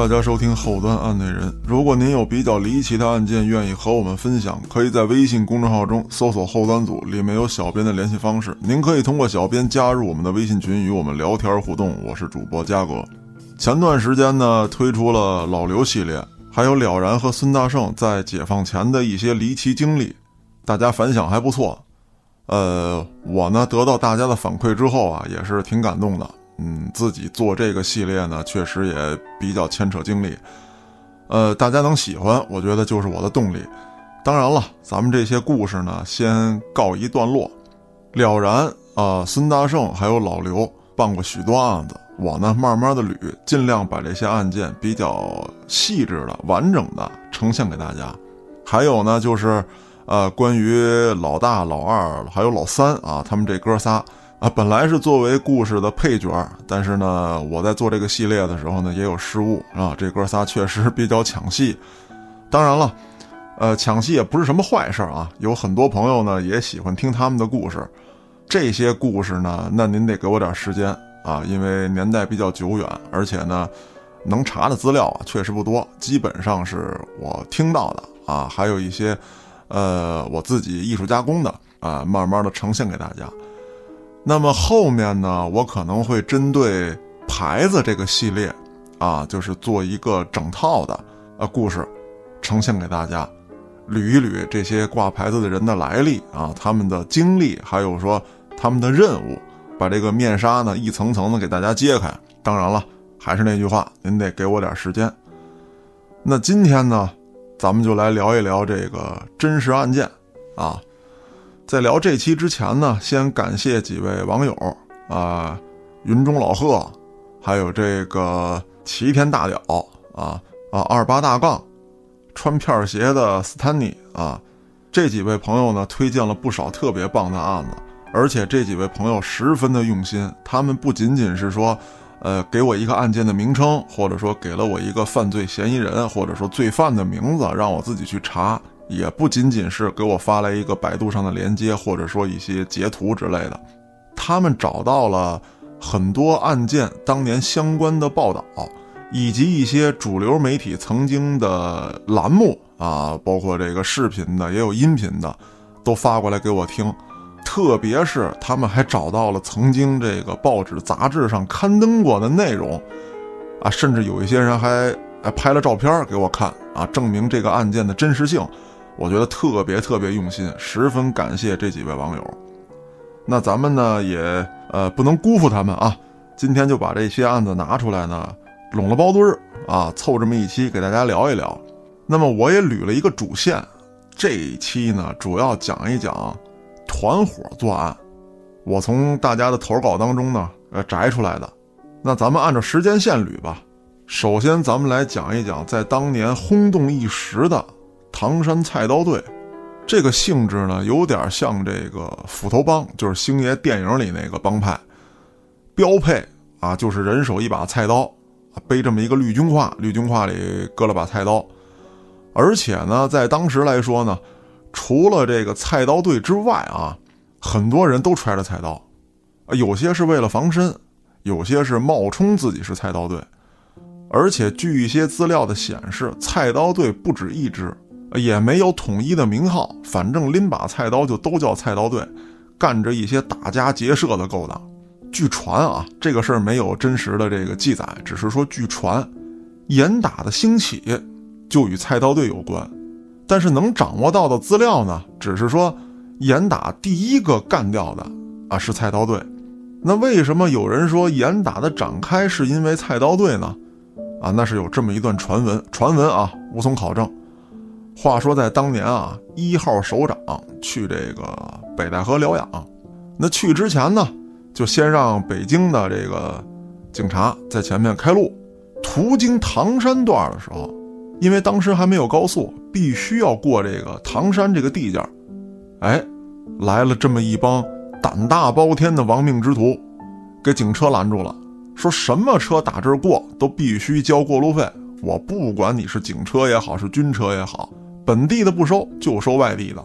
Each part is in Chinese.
大家收听后端案内人。如果您有比较离奇的案件，愿意和我们分享，可以在微信公众号中搜索“后端组”，里面有小编的联系方式。您可以通过小编加入我们的微信群，与我们聊天互动。我是主播嘉哥。前段时间呢，推出了老刘系列，还有了然和孙大圣在解放前的一些离奇经历，大家反响还不错。呃，我呢得到大家的反馈之后啊，也是挺感动的。嗯，自己做这个系列呢，确实也比较牵扯精力。呃，大家能喜欢，我觉得就是我的动力。当然了，咱们这些故事呢，先告一段落。了然啊，孙大圣还有老刘办过许多案子，我呢慢慢的捋，尽量把这些案件比较细致的、完整的呈现给大家。还有呢，就是呃，关于老大、老二还有老三啊，他们这哥仨。啊，本来是作为故事的配角，但是呢，我在做这个系列的时候呢，也有失误啊。这哥仨确实比较抢戏，当然了，呃，抢戏也不是什么坏事啊。有很多朋友呢也喜欢听他们的故事，这些故事呢，那您得给我点时间啊，因为年代比较久远，而且呢，能查的资料啊确实不多，基本上是我听到的啊，还有一些，呃，我自己艺术加工的啊，慢慢的呈现给大家。那么后面呢，我可能会针对牌子这个系列，啊，就是做一个整套的呃故事，呈现给大家，捋一捋这些挂牌子的人的来历啊，他们的经历，还有说他们的任务，把这个面纱呢一层层的给大家揭开。当然了，还是那句话，您得给我点时间。那今天呢，咱们就来聊一聊这个真实案件，啊。在聊这期之前呢，先感谢几位网友啊，云中老贺，还有这个齐天大屌啊啊二八大杠，穿片鞋的斯坦尼啊，这几位朋友呢推荐了不少特别棒的案子，而且这几位朋友十分的用心，他们不仅仅是说，呃，给我一个案件的名称，或者说给了我一个犯罪嫌疑人，或者说罪犯的名字，让我自己去查。也不仅仅是给我发来一个百度上的链接，或者说一些截图之类的，他们找到了很多案件当年相关的报道，以及一些主流媒体曾经的栏目啊，包括这个视频的，也有音频的，都发过来给我听。特别是他们还找到了曾经这个报纸杂志上刊登过的内容，啊，甚至有一些人还还拍了照片给我看啊，证明这个案件的真实性。我觉得特别特别用心，十分感谢这几位网友。那咱们呢也呃不能辜负他们啊，今天就把这些案子拿出来呢，拢了包堆儿啊，凑这么一期给大家聊一聊。那么我也捋了一个主线，这一期呢主要讲一讲团伙作案。我从大家的投稿当中呢呃摘出来的。那咱们按照时间线捋吧。首先咱们来讲一讲在当年轰动一时的。唐山菜刀队，这个性质呢，有点像这个斧头帮，就是星爷电影里那个帮派。标配啊，就是人手一把菜刀，背这么一个绿军挎，绿军挎里搁了把菜刀。而且呢，在当时来说呢，除了这个菜刀队之外啊，很多人都揣着菜刀，有些是为了防身，有些是冒充自己是菜刀队。而且据一些资料的显示，菜刀队不止一支。也没有统一的名号，反正拎把菜刀就都叫菜刀队，干着一些打家劫舍的勾当。据传啊，这个事儿没有真实的这个记载，只是说据传，严打的兴起就与菜刀队有关。但是能掌握到的资料呢，只是说严打第一个干掉的啊是菜刀队。那为什么有人说严打的展开是因为菜刀队呢？啊，那是有这么一段传闻，传闻啊无从考证。话说，在当年啊，一号首长去这个北戴河疗养，那去之前呢，就先让北京的这个警察在前面开路。途经唐山段的时候，因为当时还没有高速，必须要过这个唐山这个地界哎，来了这么一帮胆大包天的亡命之徒，给警车拦住了，说什么车打这儿过都必须交过路费，我不管你是警车也好，是军车也好。本地的不收，就收外地的。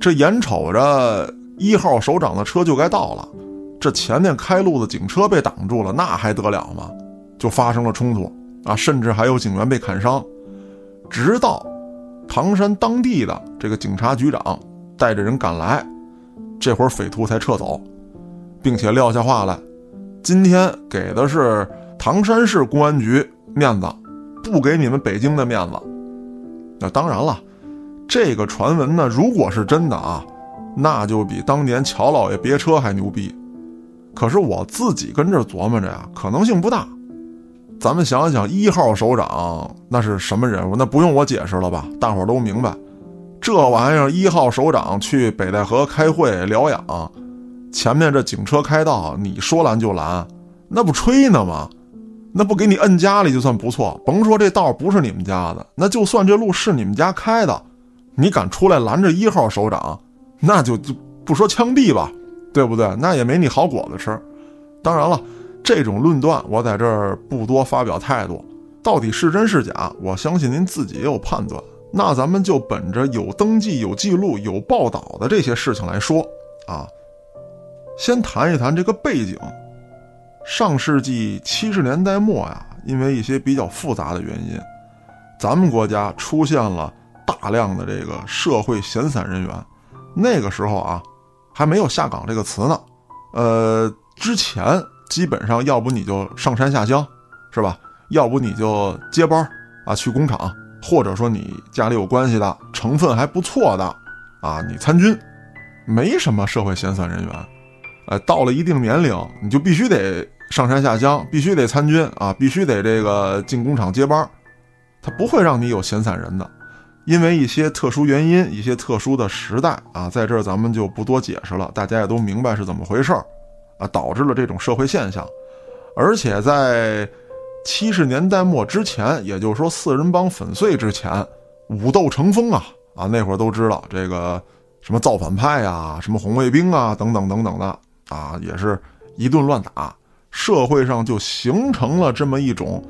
这眼瞅着一号首长的车就该到了，这前面开路的警车被挡住了，那还得了吗？就发生了冲突。啊，甚至还有警员被砍伤。直到唐山当地的这个警察局长带着人赶来，这会儿匪徒才撤走，并且撂下话来：今天给的是唐山市公安局面子，不给你们北京的面子。那当然了，这个传闻呢，如果是真的啊，那就比当年乔老爷别车还牛逼。可是我自己跟这琢磨着呀，可能性不大。咱们想想，一号首长那是什么人物？那不用我解释了吧？大伙都明白。这玩意儿，一号首长去北戴河开会疗养，前面这警车开道，你说拦就拦，那不吹呢吗？那不给你摁家里就算不错。甭说这道不是你们家的，那就算这路是你们家开的，你敢出来拦着一号首长，那就就不说枪毙吧。对不对？那也没你好果子吃。当然了，这种论断我在这儿不多发表态度。到底是真是假，我相信您自己也有判断。那咱们就本着有登记、有记录、有报道的这些事情来说啊，先谈一谈这个背景。上世纪七十年代末呀，因为一些比较复杂的原因，咱们国家出现了大量的这个社会闲散人员。那个时候啊。还没有下岗这个词呢，呃，之前基本上要不你就上山下乡，是吧？要不你就接班啊去工厂，或者说你家里有关系的，成分还不错的啊，你参军，没什么社会闲散人员。呃，到了一定年龄，你就必须得上山下乡，必须得参军啊，必须得这个进工厂接班他不会让你有闲散人的。因为一些特殊原因，一些特殊的时代啊，在这儿咱们就不多解释了，大家也都明白是怎么回事儿，啊，导致了这种社会现象。而且在七十年代末之前，也就是说四人帮粉碎之前，武斗成风啊啊，那会儿都知道这个什么造反派呀，什么红卫兵啊，等等等等的啊，也是一顿乱打，社会上就形成了这么一种。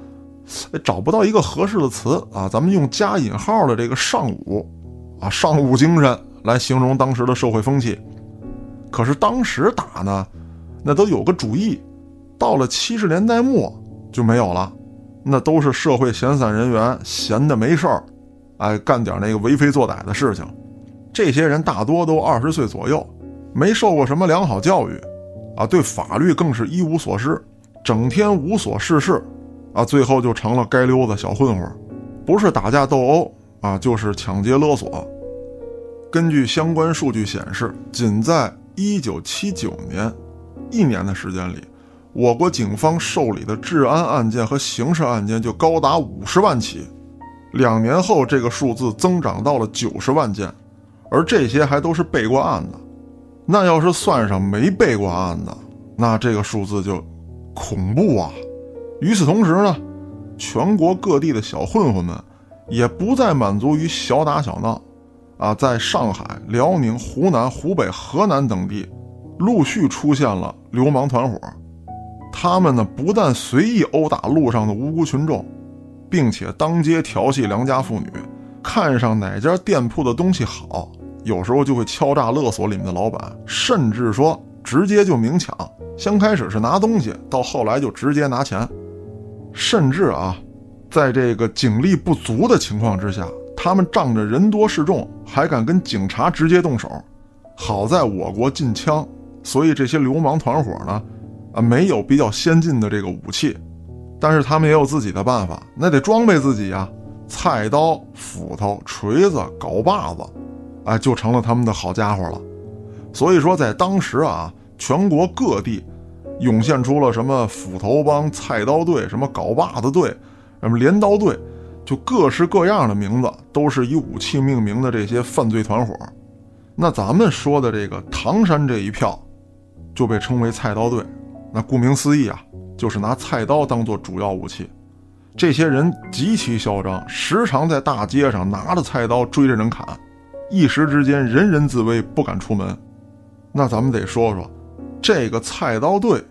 找不到一个合适的词啊，咱们用加引号的这个尚武，啊尚武精神来形容当时的社会风气。可是当时打呢，那都有个主意，到了七十年代末就没有了，那都是社会闲散人员闲的没事儿，哎干点那个为非作歹的事情。这些人大多都二十岁左右，没受过什么良好教育，啊对法律更是一无所知，整天无所事事。啊，最后就成了街溜子、小混混，不是打架斗殴啊，就是抢劫勒索。根据相关数据显示，仅在1979年一年的时间里，我国警方受理的治安案件和刑事案件就高达50万起。两年后，这个数字增长到了90万件，而这些还都是备过案的。那要是算上没备过案的，那这个数字就恐怖啊！与此同时呢，全国各地的小混混们也不再满足于小打小闹，啊，在上海、辽宁、湖南、湖北、河南等地，陆续出现了流氓团伙。他们呢，不但随意殴打路上的无辜群众，并且当街调戏良家妇女，看上哪家店铺的东西好，有时候就会敲诈勒索里面的老板，甚至说直接就明抢。先开始是拿东西，到后来就直接拿钱。甚至啊，在这个警力不足的情况之下，他们仗着人多势众，还敢跟警察直接动手。好在我国禁枪，所以这些流氓团伙呢，啊，没有比较先进的这个武器，但是他们也有自己的办法，那得装备自己呀。菜刀、斧头、锤子、镐把子，哎，就成了他们的好家伙了。所以说，在当时啊，全国各地。涌现出了什么斧头帮、菜刀队、什么镐把子队、什么镰刀队，就各式各样的名字，都是以武器命名的这些犯罪团伙。那咱们说的这个唐山这一票，就被称为菜刀队。那顾名思义啊，就是拿菜刀当做主要武器。这些人极其嚣张，时常在大街上拿着菜刀追着人砍，一时之间人人自危，不敢出门。那咱们得说说这个菜刀队。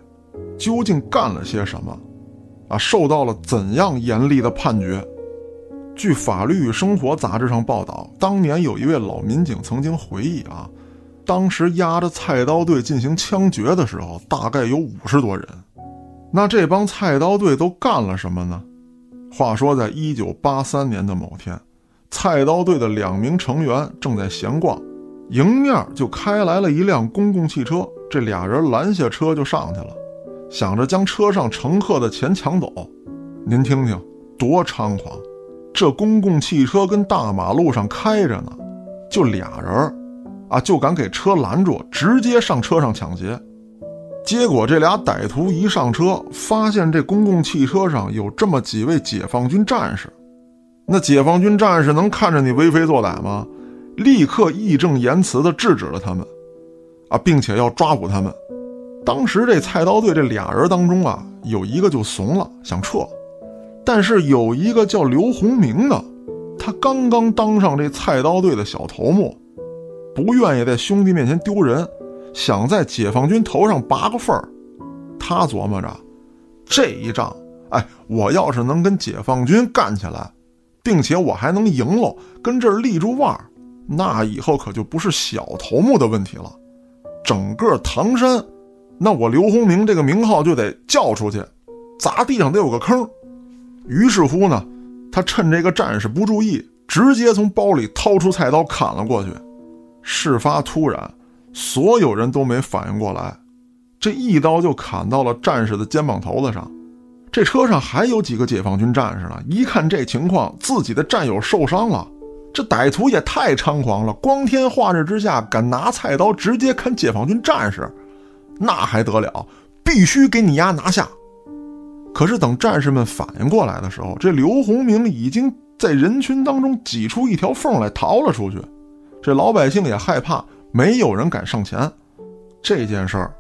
究竟干了些什么？啊，受到了怎样严厉的判决？据《法律与生活》杂志上报道，当年有一位老民警曾经回忆啊，当时押着菜刀队进行枪决的时候，大概有五十多人。那这帮菜刀队都干了什么呢？话说，在一九八三年的某天，菜刀队的两名成员正在闲逛，迎面就开来了一辆公共汽车。这俩人拦下车就上去了，想着将车上乘客的钱抢走。您听听，多猖狂！这公共汽车跟大马路上开着呢，就俩人啊，就敢给车拦住，直接上车上抢劫。结果这俩歹徒一上车，发现这公共汽车上有这么几位解放军战士。那解放军战士能看着你为非作歹吗？立刻义正言辞地制止了他们。啊，并且要抓捕他们。当时这菜刀队这俩人当中啊，有一个就怂了，想撤。但是有一个叫刘洪明的，他刚刚当上这菜刀队的小头目，不愿意在兄弟面前丢人，想在解放军头上拔个缝儿。他琢磨着，这一仗，哎，我要是能跟解放军干起来，并且我还能赢喽，跟这儿立住腕儿，那以后可就不是小头目的问题了。整个唐山，那我刘洪明这个名号就得叫出去，砸地上得有个坑。于是乎呢，他趁这个战士不注意，直接从包里掏出菜刀砍了过去。事发突然，所有人都没反应过来，这一刀就砍到了战士的肩膀头子上。这车上还有几个解放军战士呢，一看这情况，自己的战友受伤了。这歹徒也太猖狂了！光天化日之下敢拿菜刀直接砍解放军战士，那还得了？必须给你丫拿下！可是等战士们反应过来的时候，这刘洪明已经在人群当中挤出一条缝来逃了出去。这老百姓也害怕，没有人敢上前。这件事儿，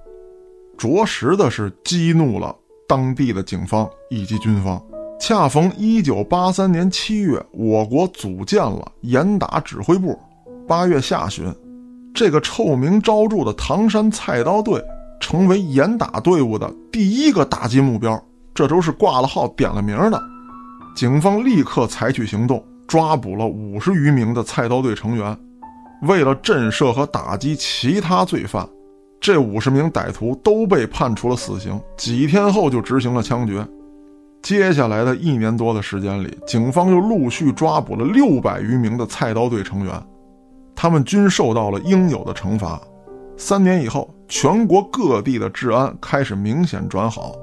着实的是激怒了当地的警方以及军方。恰逢一九八三年七月，我国组建了严打指挥部。八月下旬，这个臭名昭著的唐山菜刀队成为严打队伍的第一个打击目标。这都是挂了号、点了名的。警方立刻采取行动，抓捕了五十余名的菜刀队成员。为了震慑和打击其他罪犯，这五十名歹徒都被判处了死刑。几天后就执行了枪决。接下来的一年多的时间里，警方又陆续抓捕了六百余名的菜刀队成员，他们均受到了应有的惩罚。三年以后，全国各地的治安开始明显转好，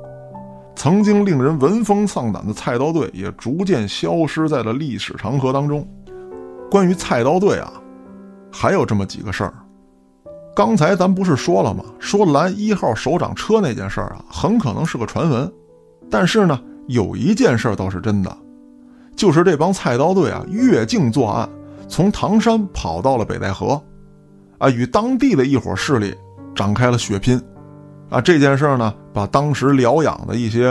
曾经令人闻风丧胆的菜刀队也逐渐消失在了历史长河当中。关于菜刀队啊，还有这么几个事儿。刚才咱不是说了吗？说拦一号首长车那件事儿啊，很可能是个传闻，但是呢。有一件事倒是真的，就是这帮菜刀队啊越境作案，从唐山跑到了北戴河，啊，与当地的一伙势力展开了血拼，啊，这件事呢把当时疗养的一些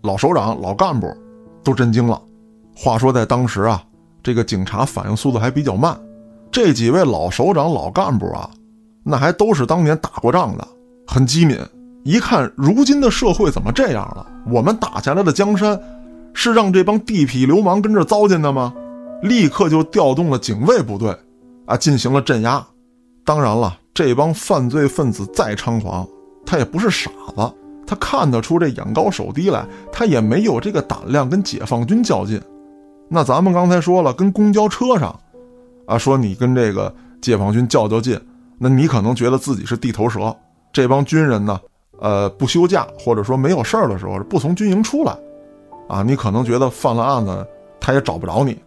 老首长、老干部都震惊了。话说在当时啊，这个警察反应速度还比较慢，这几位老首长、老干部啊，那还都是当年打过仗的，很机敏。一看如今的社会怎么这样了？我们打下来的江山，是让这帮地痞流氓跟这糟践的吗？立刻就调动了警卫部队，啊，进行了镇压。当然了，这帮犯罪分子再猖狂，他也不是傻子，他看得出这眼高手低来，他也没有这个胆量跟解放军较劲。那咱们刚才说了，跟公交车上，啊，说你跟这个解放军较较劲，那你可能觉得自己是地头蛇。这帮军人呢？呃，不休假或者说没有事儿的时候，不从军营出来，啊，你可能觉得犯了案子，他也找不着你，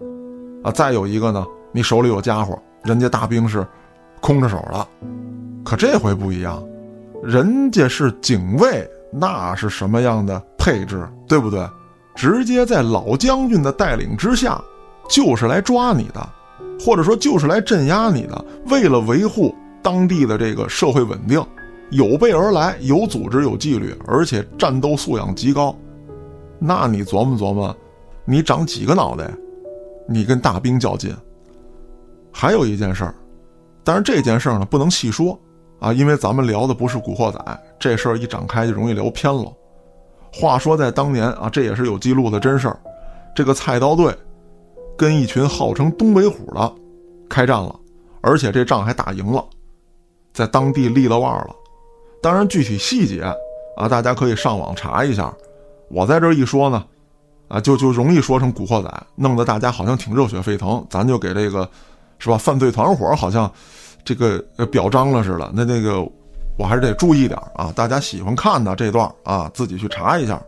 啊，再有一个呢，你手里有家伙，人家大兵是空着手的，可这回不一样，人家是警卫，那是什么样的配置，对不对？直接在老将军的带领之下，就是来抓你的，或者说就是来镇压你的，为了维护当地的这个社会稳定。有备而来，有组织，有纪律，而且战斗素养极高。那你琢磨琢磨，你长几个脑袋？你跟大兵较劲？还有一件事儿，但是这件事儿呢不能细说啊，因为咱们聊的不是古惑仔，这事儿一展开就容易聊偏了。话说在当年啊，这也是有记录的真事儿，这个菜刀队跟一群号称东北虎的开战了，而且这仗还打赢了，在当地立了腕了。当然，具体细节啊，大家可以上网查一下。我在这一说呢，啊，就就容易说成古惑仔，弄得大家好像挺热血沸腾，咱就给这个是吧？犯罪团伙好像这个表彰了似的。那那个我还是得注意点啊，大家喜欢看的这段啊，自己去查一下。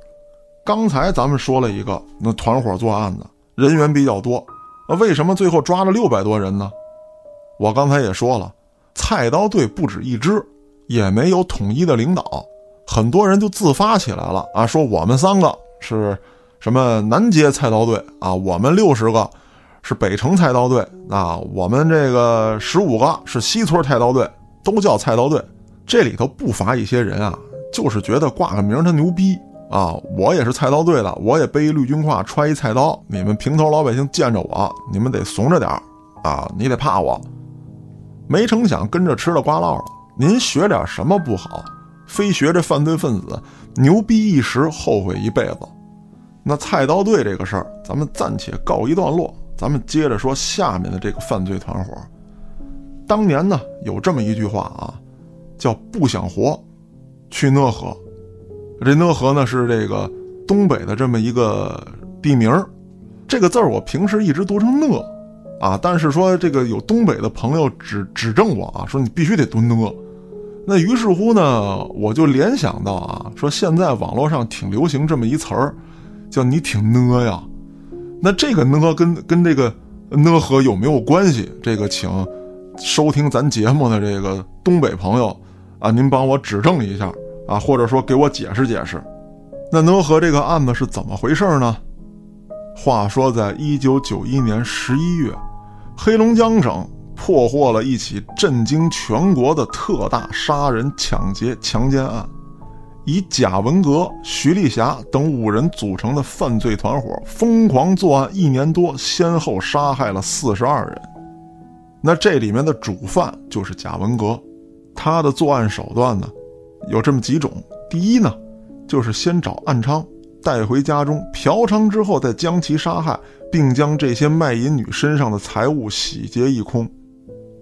刚才咱们说了一个，那团伙作案的人员比较多，那为什么最后抓了六百多人呢？我刚才也说了，菜刀队不止一支，也没有统一的领导，很多人就自发起来了啊，说我们三个是什么南街菜刀队啊，我们六十个是北城菜刀队啊，我们这个十五个是西村菜刀队，都叫菜刀队。这里头不乏一些人啊，就是觉得挂个名他牛逼。啊，我也是菜刀队的，我也背一绿军挎，揣一菜刀。你们平头老百姓见着我，你们得怂着点儿啊，你得怕我。没成想跟着吃了瓜唠了。您学点什么不好，非学这犯罪分子牛逼一时，后悔一辈子。那菜刀队这个事儿，咱们暂且告一段落，咱们接着说下面的这个犯罪团伙。当年呢，有这么一句话啊，叫不想活，去讷河。这讷河呢是这个东北的这么一个地名儿，这个字儿我平时一直读成讷，啊，但是说这个有东北的朋友指指正我啊，说你必须得读讷。那于是乎呢，我就联想到啊，说现在网络上挺流行这么一词儿，叫你挺呢呀。那这个呢跟跟这个呢河有没有关系？这个请收听咱节目的这个东北朋友啊，您帮我指正一下。啊，或者说给我解释解释，那讷河这个案子是怎么回事呢？话说，在一九九一年十一月，黑龙江省破获了一起震惊全国的特大杀人、抢劫、强奸案，以贾文革、徐丽霞等五人组成的犯罪团伙疯狂作案一年多，先后杀害了四十二人。那这里面的主犯就是贾文革，他的作案手段呢？有这么几种，第一呢，就是先找暗娼带回家中嫖娼之后，再将其杀害，并将这些卖淫女身上的财物洗劫一空。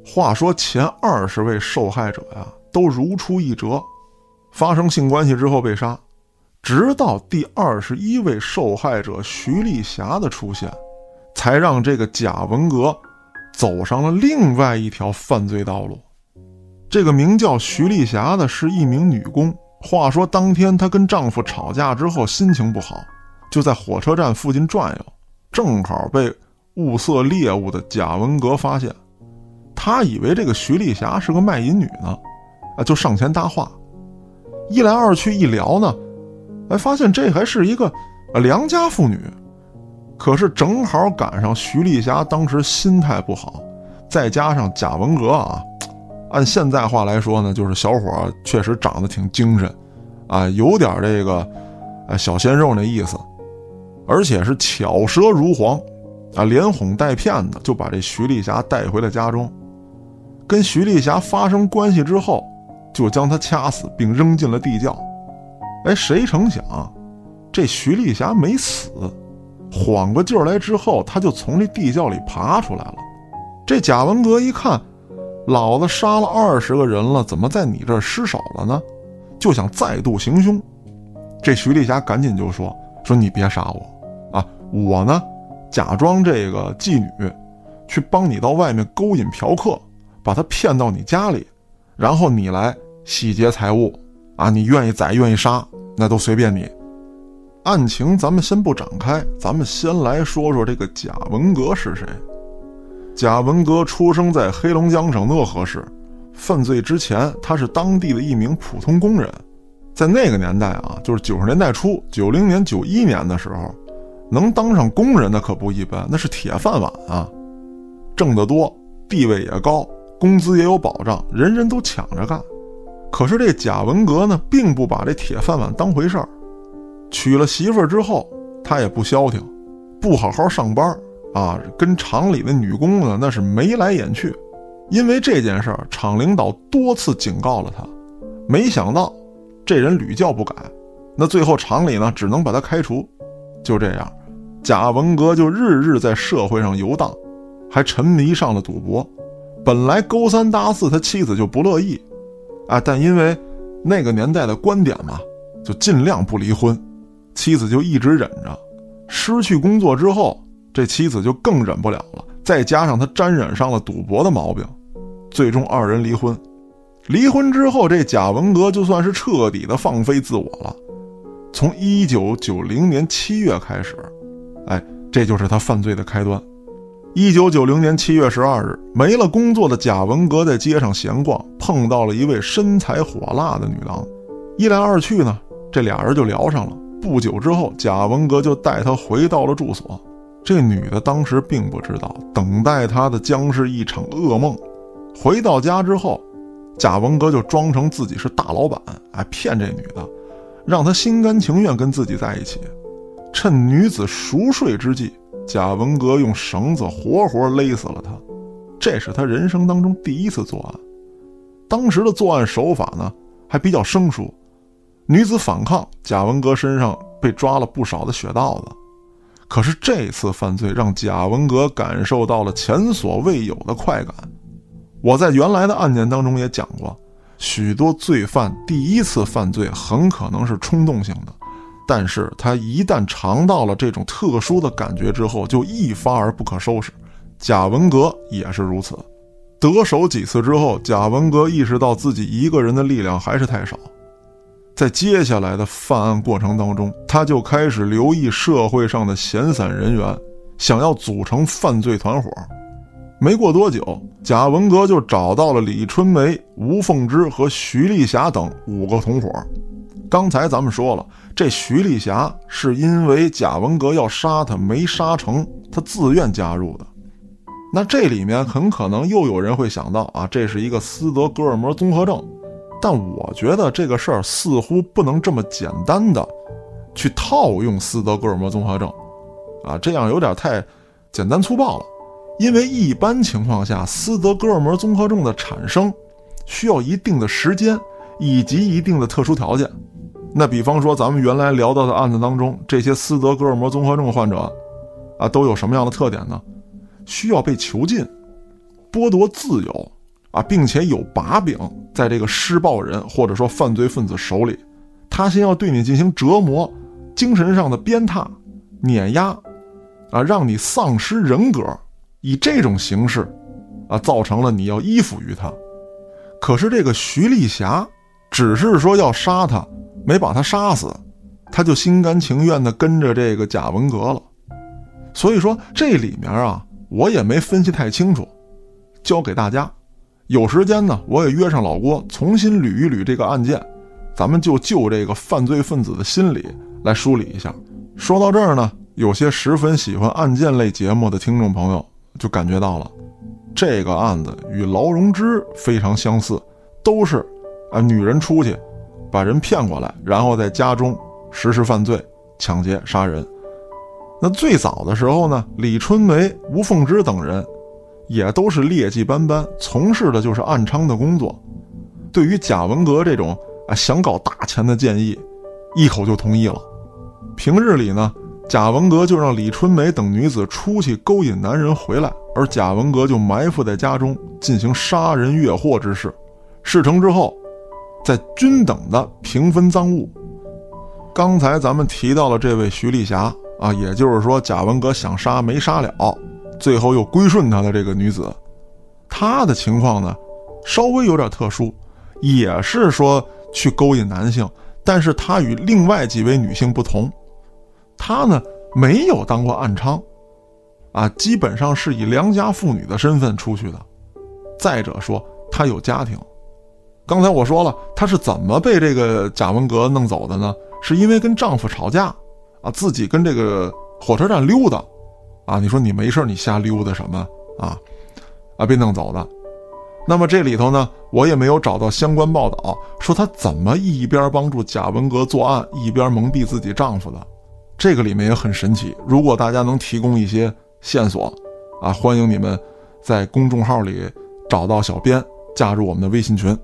话说前二十位受害者呀，都如出一辙，发生性关系之后被杀，直到第二十一位受害者徐丽霞的出现，才让这个贾文革走上了另外一条犯罪道路。这个名叫徐丽霞的是一名女工。话说当天她跟丈夫吵架之后心情不好，就在火车站附近转悠，正好被物色猎物的贾文革发现。他以为这个徐丽霞是个卖淫女呢，啊，就上前搭话。一来二去一聊呢，哎，发现这还是一个良家妇女。可是正好赶上徐丽霞当时心态不好，再加上贾文革啊。按现在话来说呢，就是小伙确实长得挺精神，啊，有点这个，呃，小鲜肉那意思，而且是巧舌如簧，啊，连哄带骗的就把这徐丽霞带回了家中，跟徐丽霞发生关系之后，就将她掐死并扔进了地窖。哎，谁成想，这徐丽霞没死，缓过劲儿来之后，她就从这地窖里爬出来了。这贾文革一看。老子杀了二十个人了，怎么在你这儿失手了呢？就想再度行凶。这徐丽霞赶紧就说：“说你别杀我，啊，我呢，假装这个妓女，去帮你到外面勾引嫖客，把他骗到你家里，然后你来洗劫财物。啊，你愿意宰愿意杀，那都随便你。案情咱们先不展开，咱们先来说说这个贾文革是谁。”贾文革出生在黑龙江省讷河市，犯罪之前他是当地的一名普通工人。在那个年代啊，就是九十年代初，九零年、九一年的时候，能当上工人的可不一般，那是铁饭碗啊，挣得多，地位也高，工资也有保障，人人都抢着干。可是这贾文革呢，并不把这铁饭碗当回事儿。娶了媳妇儿之后，他也不消停，不好好上班。啊，跟厂里的女工呢，那是眉来眼去。因为这件事儿，厂领导多次警告了他，没想到这人屡教不改。那最后厂里呢，只能把他开除。就这样，贾文革就日日在社会上游荡，还沉迷上了赌博。本来勾三搭四，他妻子就不乐意，啊，但因为那个年代的观点嘛，就尽量不离婚，妻子就一直忍着。失去工作之后，这妻子就更忍不了了。再加上他沾染上了赌博的毛病，最终二人离婚。离婚之后，这贾文革就算是彻底的放飞自我了。从一九九零年七月开始，哎，这就是他犯罪的开端。一九九零年七月十二日，没了工作的贾文革在街上闲逛，碰到了一位身材火辣的女郎，一来二去呢，这俩人就聊上了。不久之后，贾文革就带她回到了住所。这女的当时并不知道，等待她的将是一场噩梦。回到家之后，贾文革就装成自己是大老板，哎，骗这女的，让她心甘情愿跟自己在一起。趁女子熟睡之际，贾文革用绳子活活勒死了她。这是他人生当中第一次作案。当时的作案手法呢，还比较生疏。女子反抗，贾文革身上被抓了不少的血道子。可是这次犯罪让贾文革感受到了前所未有的快感。我在原来的案件当中也讲过，许多罪犯第一次犯罪很可能是冲动性的，但是他一旦尝到了这种特殊的感觉之后，就一发而不可收拾。贾文革也是如此。得手几次之后，贾文革意识到自己一个人的力量还是太少。在接下来的犯案过程当中，他就开始留意社会上的闲散人员，想要组成犯罪团伙。没过多久，贾文革就找到了李春梅、吴凤芝和徐丽霞等五个同伙。刚才咱们说了，这徐丽霞是因为贾文革要杀他没杀成，他自愿加入的。那这里面很可能又有人会想到啊，这是一个斯德哥尔摩综合症。但我觉得这个事儿似乎不能这么简单的去套用斯德哥尔摩综合症，啊，这样有点太简单粗暴了。因为一般情况下，斯德哥尔摩综合症的产生需要一定的时间以及一定的特殊条件。那比方说咱们原来聊到的案子当中，这些斯德哥尔摩综合症患者啊，都有什么样的特点呢？需要被囚禁，剥夺自由。啊，并且有把柄在这个施暴人或者说犯罪分子手里，他先要对你进行折磨，精神上的鞭挞、碾压，啊，让你丧失人格，以这种形式，啊，造成了你要依附于他。可是这个徐丽霞，只是说要杀他，没把他杀死，他就心甘情愿地跟着这个贾文革了。所以说这里面啊，我也没分析太清楚，交给大家。有时间呢，我也约上老郭，重新捋一捋这个案件，咱们就就这个犯罪分子的心理来梳理一下。说到这儿呢，有些十分喜欢案件类节目的听众朋友就感觉到了，这个案子与劳荣枝非常相似，都是啊女人出去把人骗过来，然后在家中实施犯罪、抢劫、杀人。那最早的时候呢，李春梅、吴凤芝等人。也都是劣迹斑斑，从事的就是暗娼的工作。对于贾文革这种啊想搞大钱的建议，一口就同意了。平日里呢，贾文革就让李春梅等女子出去勾引男人回来，而贾文革就埋伏在家中进行杀人越货之事。事成之后，再均等的平分赃物。刚才咱们提到了这位徐丽霞啊，也就是说贾文革想杀没杀了。最后又归顺他的这个女子，她的情况呢，稍微有点特殊，也是说去勾引男性，但是她与另外几位女性不同，她呢没有当过暗娼，啊，基本上是以良家妇女的身份出去的。再者说，她有家庭。刚才我说了，她是怎么被这个贾文革弄走的呢？是因为跟丈夫吵架，啊，自己跟这个火车站溜达。啊，你说你没事你瞎溜达什么啊？啊，被弄走的。那么这里头呢，我也没有找到相关报道，说他怎么一边帮助贾文革作案，一边蒙蔽自己丈夫的。这个里面也很神奇。如果大家能提供一些线索，啊，欢迎你们在公众号里找到小编，加入我们的微信群。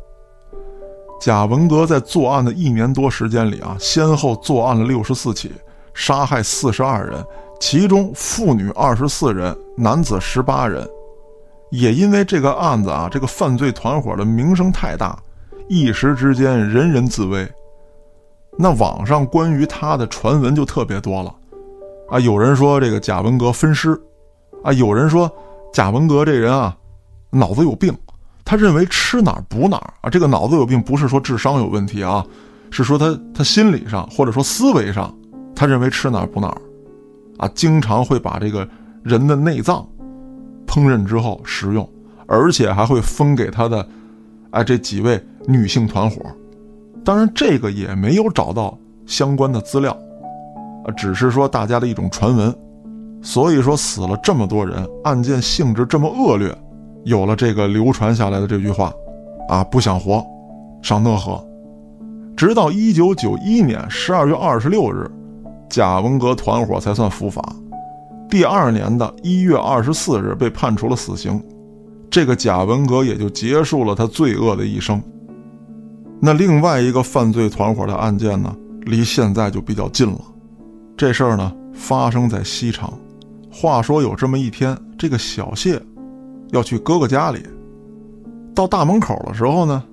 贾文革在作案的一年多时间里啊，先后作案了六十四起，杀害四十二人。其中妇女二十四人，男子十八人，也因为这个案子啊，这个犯罪团伙的名声太大，一时之间人人自危。那网上关于他的传闻就特别多了，啊，有人说这个贾文革分尸，啊，有人说贾文革这人啊脑子有病，他认为吃哪儿补哪儿。啊。这个脑子有病不是说智商有问题啊，是说他他心理上或者说思维上，他认为吃哪儿补哪儿，啊，经常会把这个人的内脏烹饪之后食用，而且还会分给他的哎这几位女性团伙。当然，这个也没有找到相关的资料。啊，只是说大家的一种传闻，所以说死了这么多人，案件性质这么恶劣，有了这个流传下来的这句话，啊，不想活，上讷河。直到一九九一年十二月二十六日，贾文革团伙才算伏法。第二年的一月二十四日被判处了死刑，这个贾文革也就结束了他罪恶的一生。那另外一个犯罪团伙的案件呢，离现在就比较近了。这事儿呢，发生在西城。话说有这么一天，这个小谢要去哥哥家里，到大门口的时候呢，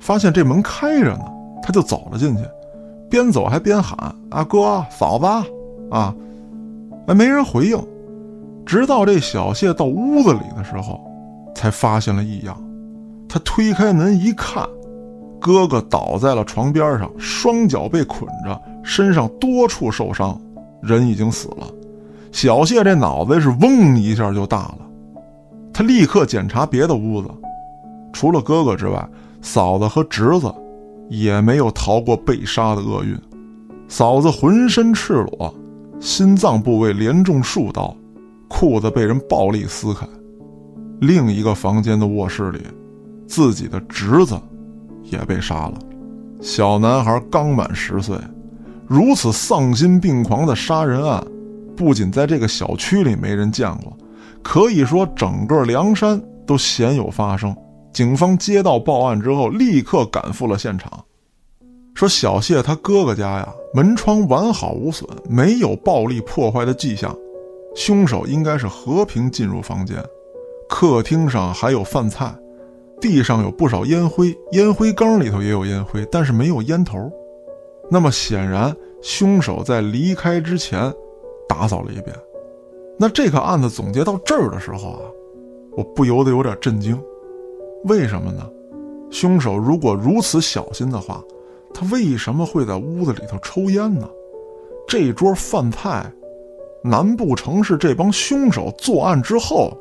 发现这门开着呢，他就走了进去，边走还边喊：“啊哥，嫂子，啊！”哎，没人回应。直到这小谢到屋子里的时候，才发现了异样。他推开门一看，哥哥倒在了床边上，双脚被捆着。身上多处受伤，人已经死了。小谢这脑子是嗡一下就大了，他立刻检查别的屋子，除了哥哥之外，嫂子和侄子也没有逃过被杀的厄运。嫂子浑身赤裸，心脏部位连中数刀，裤子被人暴力撕开。另一个房间的卧室里，自己的侄子也被杀了。小男孩刚满十岁。如此丧心病狂的杀人案，不仅在这个小区里没人见过，可以说整个梁山都鲜有发生。警方接到报案之后，立刻赶赴了现场，说小谢他哥哥家呀，门窗完好无损，没有暴力破坏的迹象，凶手应该是和平进入房间。客厅上还有饭菜，地上有不少烟灰，烟灰缸里头也有烟灰，但是没有烟头。那么显然，凶手在离开之前打扫了一遍。那这个案子总结到这儿的时候啊，我不由得有点震惊。为什么呢？凶手如果如此小心的话，他为什么会在屋子里头抽烟呢？这桌饭菜，难不成是这帮凶手作案之后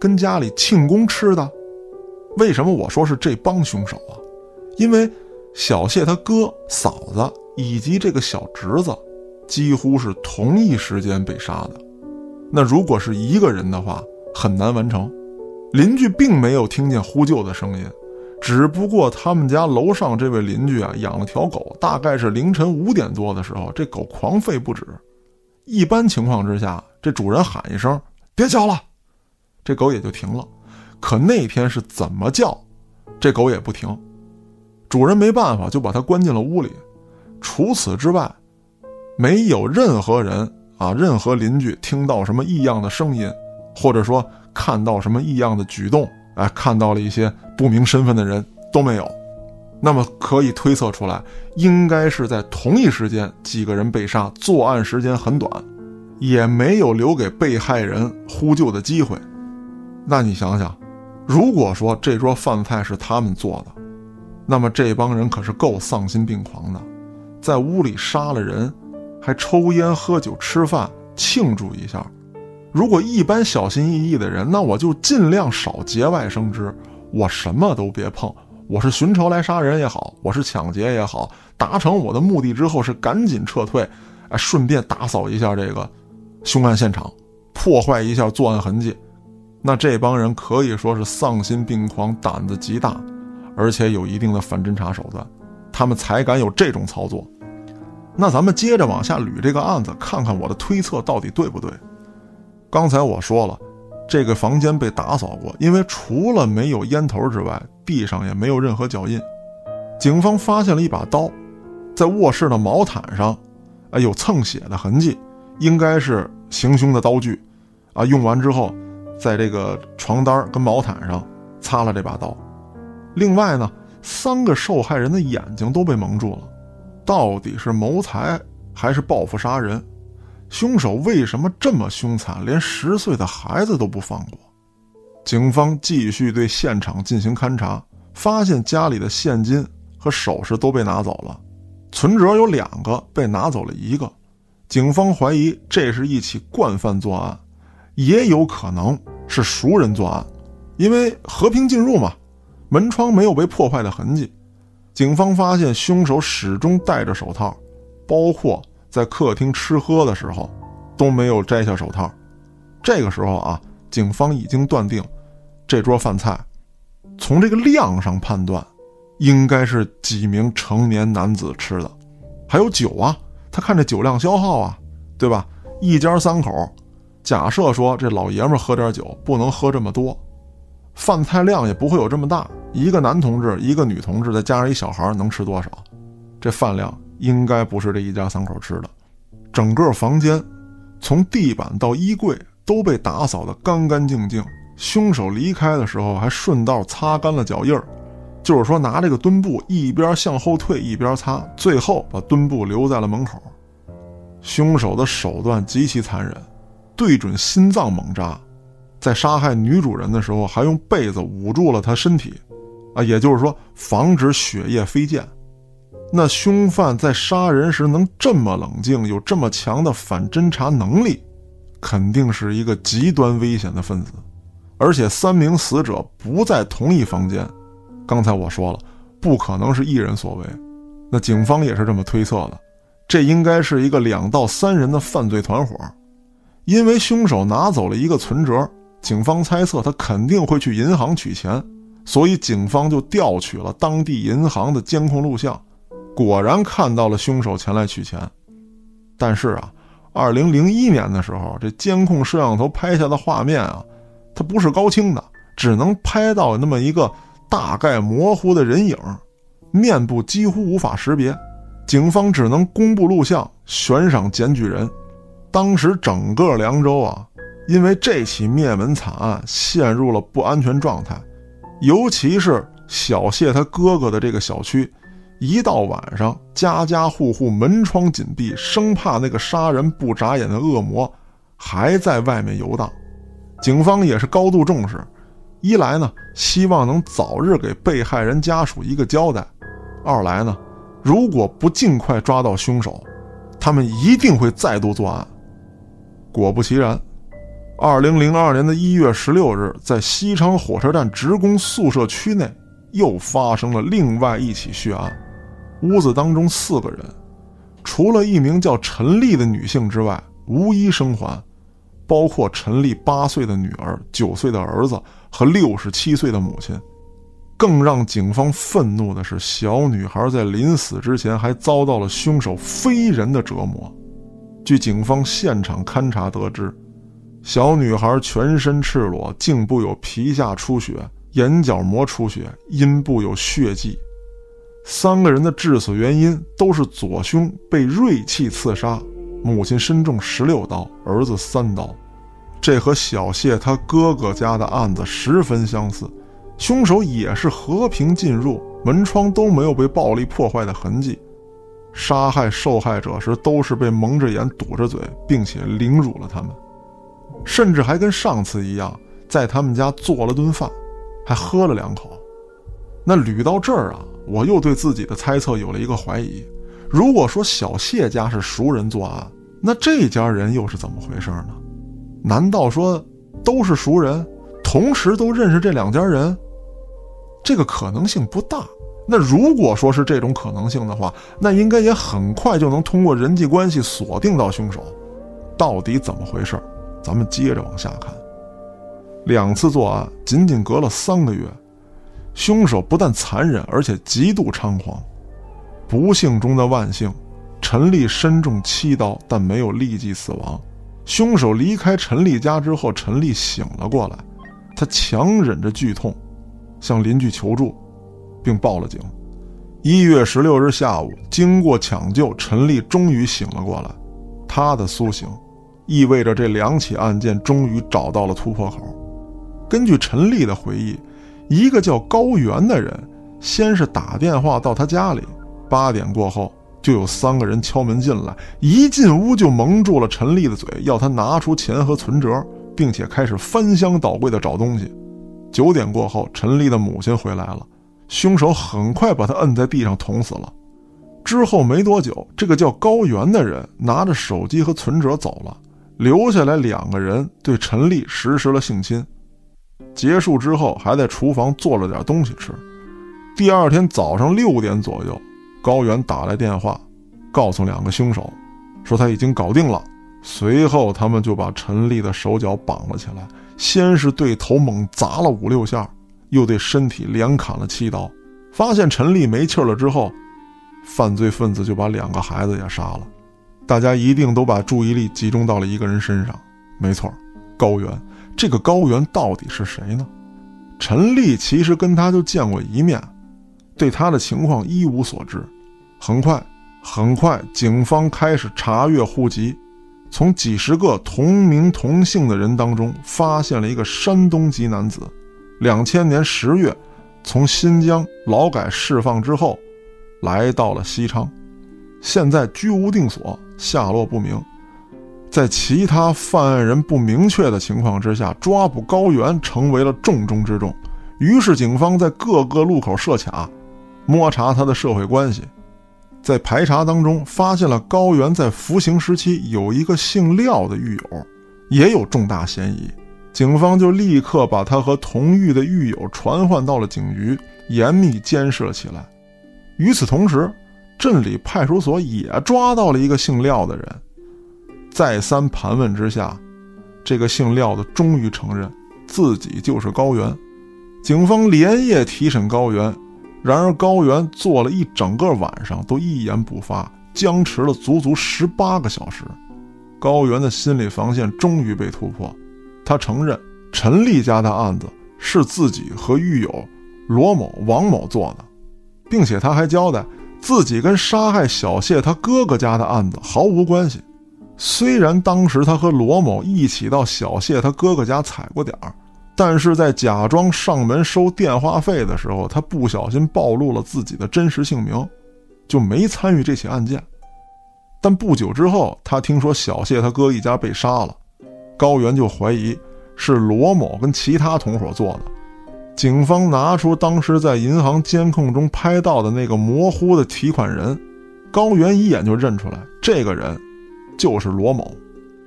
跟家里庆功吃的？为什么我说是这帮凶手啊？因为小谢他哥嫂子。以及这个小侄子，几乎是同一时间被杀的。那如果是一个人的话，很难完成。邻居并没有听见呼救的声音，只不过他们家楼上这位邻居啊，养了条狗，大概是凌晨五点多的时候，这狗狂吠不止。一般情况之下，这主人喊一声“别叫了”，这狗也就停了。可那天是怎么叫，这狗也不停。主人没办法，就把它关进了屋里。除此之外，没有任何人啊，任何邻居听到什么异样的声音，或者说看到什么异样的举动，哎，看到了一些不明身份的人都没有。那么可以推测出来，应该是在同一时间几个人被杀，作案时间很短，也没有留给被害人呼救的机会。那你想想，如果说这桌饭菜是他们做的，那么这帮人可是够丧心病狂的。在屋里杀了人，还抽烟喝酒吃饭庆祝一下。如果一般小心翼翼的人，那我就尽量少节外生枝，我什么都别碰。我是寻仇来杀人也好，我是抢劫也好，达成我的目的之后是赶紧撤退，哎，顺便打扫一下这个凶案现场，破坏一下作案痕迹。那这帮人可以说是丧心病狂，胆子极大，而且有一定的反侦查手段，他们才敢有这种操作。那咱们接着往下捋这个案子，看看我的推测到底对不对。刚才我说了，这个房间被打扫过，因为除了没有烟头之外，地上也没有任何脚印。警方发现了一把刀，在卧室的毛毯上，啊，有蹭血的痕迹，应该是行凶的刀具，啊，用完之后，在这个床单跟毛毯上擦了这把刀。另外呢，三个受害人的眼睛都被蒙住了。到底是谋财还是报复杀人？凶手为什么这么凶残，连十岁的孩子都不放过？警方继续对现场进行勘查，发现家里的现金和首饰都被拿走了，存折有两个，被拿走了一个。警方怀疑这是一起惯犯作案，也有可能是熟人作案，因为和平进入嘛，门窗没有被破坏的痕迹。警方发现凶手始终戴着手套，包括在客厅吃喝的时候都没有摘下手套。这个时候啊，警方已经断定。这桌饭菜，从这个量上判断，应该是几名成年男子吃的。还有酒啊，他看这酒量消耗啊，对吧？一家三口，假设说这老爷们喝点酒，不能喝这么多，饭菜量也不会有这么大。一个男同志，一个女同志，再加上一小孩，能吃多少？这饭量应该不是这一家三口吃的。整个房间，从地板到衣柜都被打扫得干干净净。凶手离开的时候还顺道擦干了脚印儿，就是说拿这个墩布一边向后退一边擦，最后把墩布留在了门口。凶手的手段极其残忍，对准心脏猛扎，在杀害女主人的时候还用被子捂住了她身体，啊，也就是说防止血液飞溅。那凶犯在杀人时能这么冷静，有这么强的反侦查能力，肯定是一个极端危险的分子。而且三名死者不在同一房间，刚才我说了，不可能是一人所为，那警方也是这么推测的，这应该是一个两到三人的犯罪团伙，因为凶手拿走了一个存折，警方猜测他肯定会去银行取钱，所以警方就调取了当地银行的监控录像，果然看到了凶手前来取钱，但是啊，二零零一年的时候，这监控摄像头拍下的画面啊。它不是高清的，只能拍到那么一个大概模糊的人影，面部几乎无法识别。警方只能公布录像，悬赏检举人。当时整个凉州啊，因为这起灭门惨案陷入了不安全状态，尤其是小谢他哥哥的这个小区，一到晚上，家家户户门窗紧闭，生怕那个杀人不眨眼的恶魔还在外面游荡。警方也是高度重视，一来呢，希望能早日给被害人家属一个交代；二来呢，如果不尽快抓到凶手，他们一定会再度作案。果不其然，二零零二年的一月十六日，在西昌火车站职工宿舍区内又发生了另外一起血案，屋子当中四个人，除了一名叫陈丽的女性之外，无一生还。包括陈丽八岁的女儿、九岁的儿子和六十七岁的母亲。更让警方愤怒的是，小女孩在临死之前还遭到了凶手非人的折磨。据警方现场勘查得知，小女孩全身赤裸，颈部有皮下出血、眼角膜出血，阴部有血迹。三个人的致死原因都是左胸被锐器刺杀。母亲身中十六刀，儿子三刀，这和小谢他哥哥家的案子十分相似。凶手也是和平进入，门窗都没有被暴力破坏的痕迹。杀害受害者时都是被蒙着眼、堵着嘴，并且凌辱了他们，甚至还跟上次一样，在他们家做了顿饭，还喝了两口。那捋到这儿啊，我又对自己的猜测有了一个怀疑。如果说小谢家是熟人作案，那这家人又是怎么回事呢？难道说都是熟人，同时都认识这两家人？这个可能性不大。那如果说是这种可能性的话，那应该也很快就能通过人际关系锁定到凶手。到底怎么回事？咱们接着往下看。两次作案仅仅隔了三个月，凶手不但残忍，而且极度猖狂。不幸中的万幸，陈丽身中七刀，但没有立即死亡。凶手离开陈丽家之后，陈丽醒了过来，他强忍着剧痛，向邻居求助，并报了警。一月十六日下午，经过抢救，陈丽终于醒了过来。她的苏醒，意味着这两起案件终于找到了突破口。根据陈丽的回忆，一个叫高原的人，先是打电话到他家里。八点过后，就有三个人敲门进来，一进屋就蒙住了陈丽的嘴，要他拿出钱和存折，并且开始翻箱倒柜的找东西。九点过后，陈丽的母亲回来了，凶手很快把他摁在地上捅死了。之后没多久，这个叫高原的人拿着手机和存折走了，留下来两个人对陈丽实施了性侵。结束之后，还在厨房做了点东西吃。第二天早上六点左右。高原打来电话，告诉两个凶手，说他已经搞定了。随后，他们就把陈丽的手脚绑了起来，先是对头猛砸了五六下，又对身体连砍了七刀。发现陈丽没气了之后，犯罪分子就把两个孩子也杀了。大家一定都把注意力集中到了一个人身上，没错，高原。这个高原到底是谁呢？陈丽其实跟他就见过一面，对他的情况一无所知。很快，很快，警方开始查阅户籍，从几十个同名同姓的人当中，发现了一个山东籍男子。两千年十月，从新疆劳改释放之后，来到了西昌，现在居无定所，下落不明。在其他犯案人不明确的情况之下，抓捕高原成为了重中之重。于是，警方在各个路口设卡，摸查他的社会关系。在排查当中，发现了高原在服刑时期有一个姓廖的狱友，也有重大嫌疑。警方就立刻把他和同狱的狱友传唤到了警局，严密监视了起来。与此同时，镇里派出所也抓到了一个姓廖的人。再三盘问之下，这个姓廖的终于承认自己就是高原。警方连夜提审高原。然而，高原坐了一整个晚上都一言不发，僵持了足足十八个小时。高原的心理防线终于被突破，他承认陈丽家的案子是自己和狱友罗某、王某做的，并且他还交代自己跟杀害小谢他哥哥家的案子毫无关系。虽然当时他和罗某一起到小谢他哥哥家踩过点儿。但是在假装上门收电话费的时候，他不小心暴露了自己的真实姓名，就没参与这起案件。但不久之后，他听说小谢他哥一家被杀了，高原就怀疑是罗某跟其他同伙做的。警方拿出当时在银行监控中拍到的那个模糊的提款人，高原一眼就认出来，这个人就是罗某。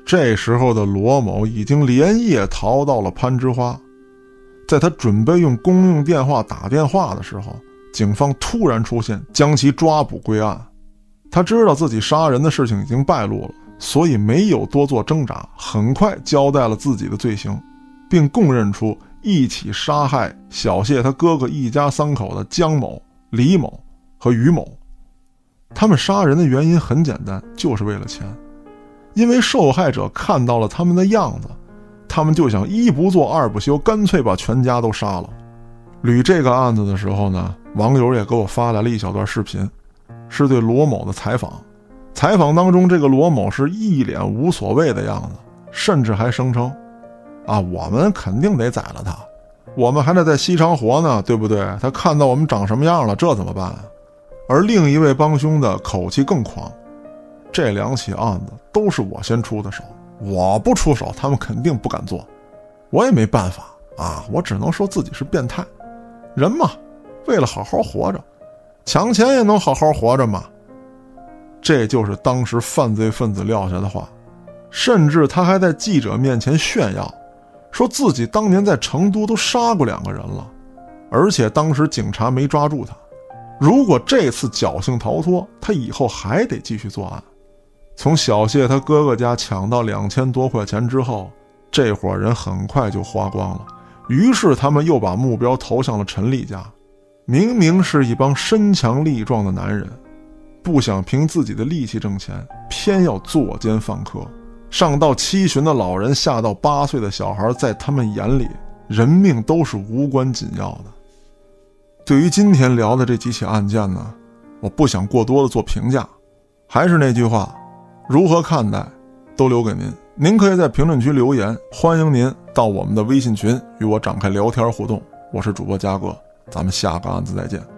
这时候的罗某已经连夜逃到了攀枝花，在他准备用公用电话打电话的时候，警方突然出现，将其抓捕归案。他知道自己杀人的事情已经败露了，所以没有多做挣扎，很快交代了自己的罪行，并供认出一起杀害小谢他哥哥一家三口的江某、李某和于某。他们杀人的原因很简单，就是为了钱。因为受害者看到了他们的样子，他们就想一不做二不休，干脆把全家都杀了。捋这个案子的时候呢，网友也给我发来了一小段视频，是对罗某的采访。采访当中，这个罗某是一脸无所谓的样子，甚至还声称：“啊，我们肯定得宰了他，我们还得在西昌活呢，对不对？他看到我们长什么样了，这怎么办？”而另一位帮凶的口气更狂。这两起案子都是我先出的手，我不出手，他们肯定不敢做。我也没办法啊，我只能说自己是变态。人嘛，为了好好活着，抢钱也能好好活着嘛。这就是当时犯罪分子撂下的话，甚至他还在记者面前炫耀，说自己当年在成都都杀过两个人了，而且当时警察没抓住他。如果这次侥幸逃脱，他以后还得继续作案。从小谢他哥哥家抢到两千多块钱之后，这伙人很快就花光了。于是他们又把目标投向了陈丽家。明明是一帮身强力壮的男人，不想凭自己的力气挣钱，偏要作奸犯科。上到七旬的老人，下到八岁的小孩，在他们眼里，人命都是无关紧要的。对于今天聊的这几起案件呢，我不想过多的做评价，还是那句话。如何看待，都留给您。您可以在评论区留言，欢迎您到我们的微信群与我展开聊天互动。我是主播嘉哥，咱们下个案子再见。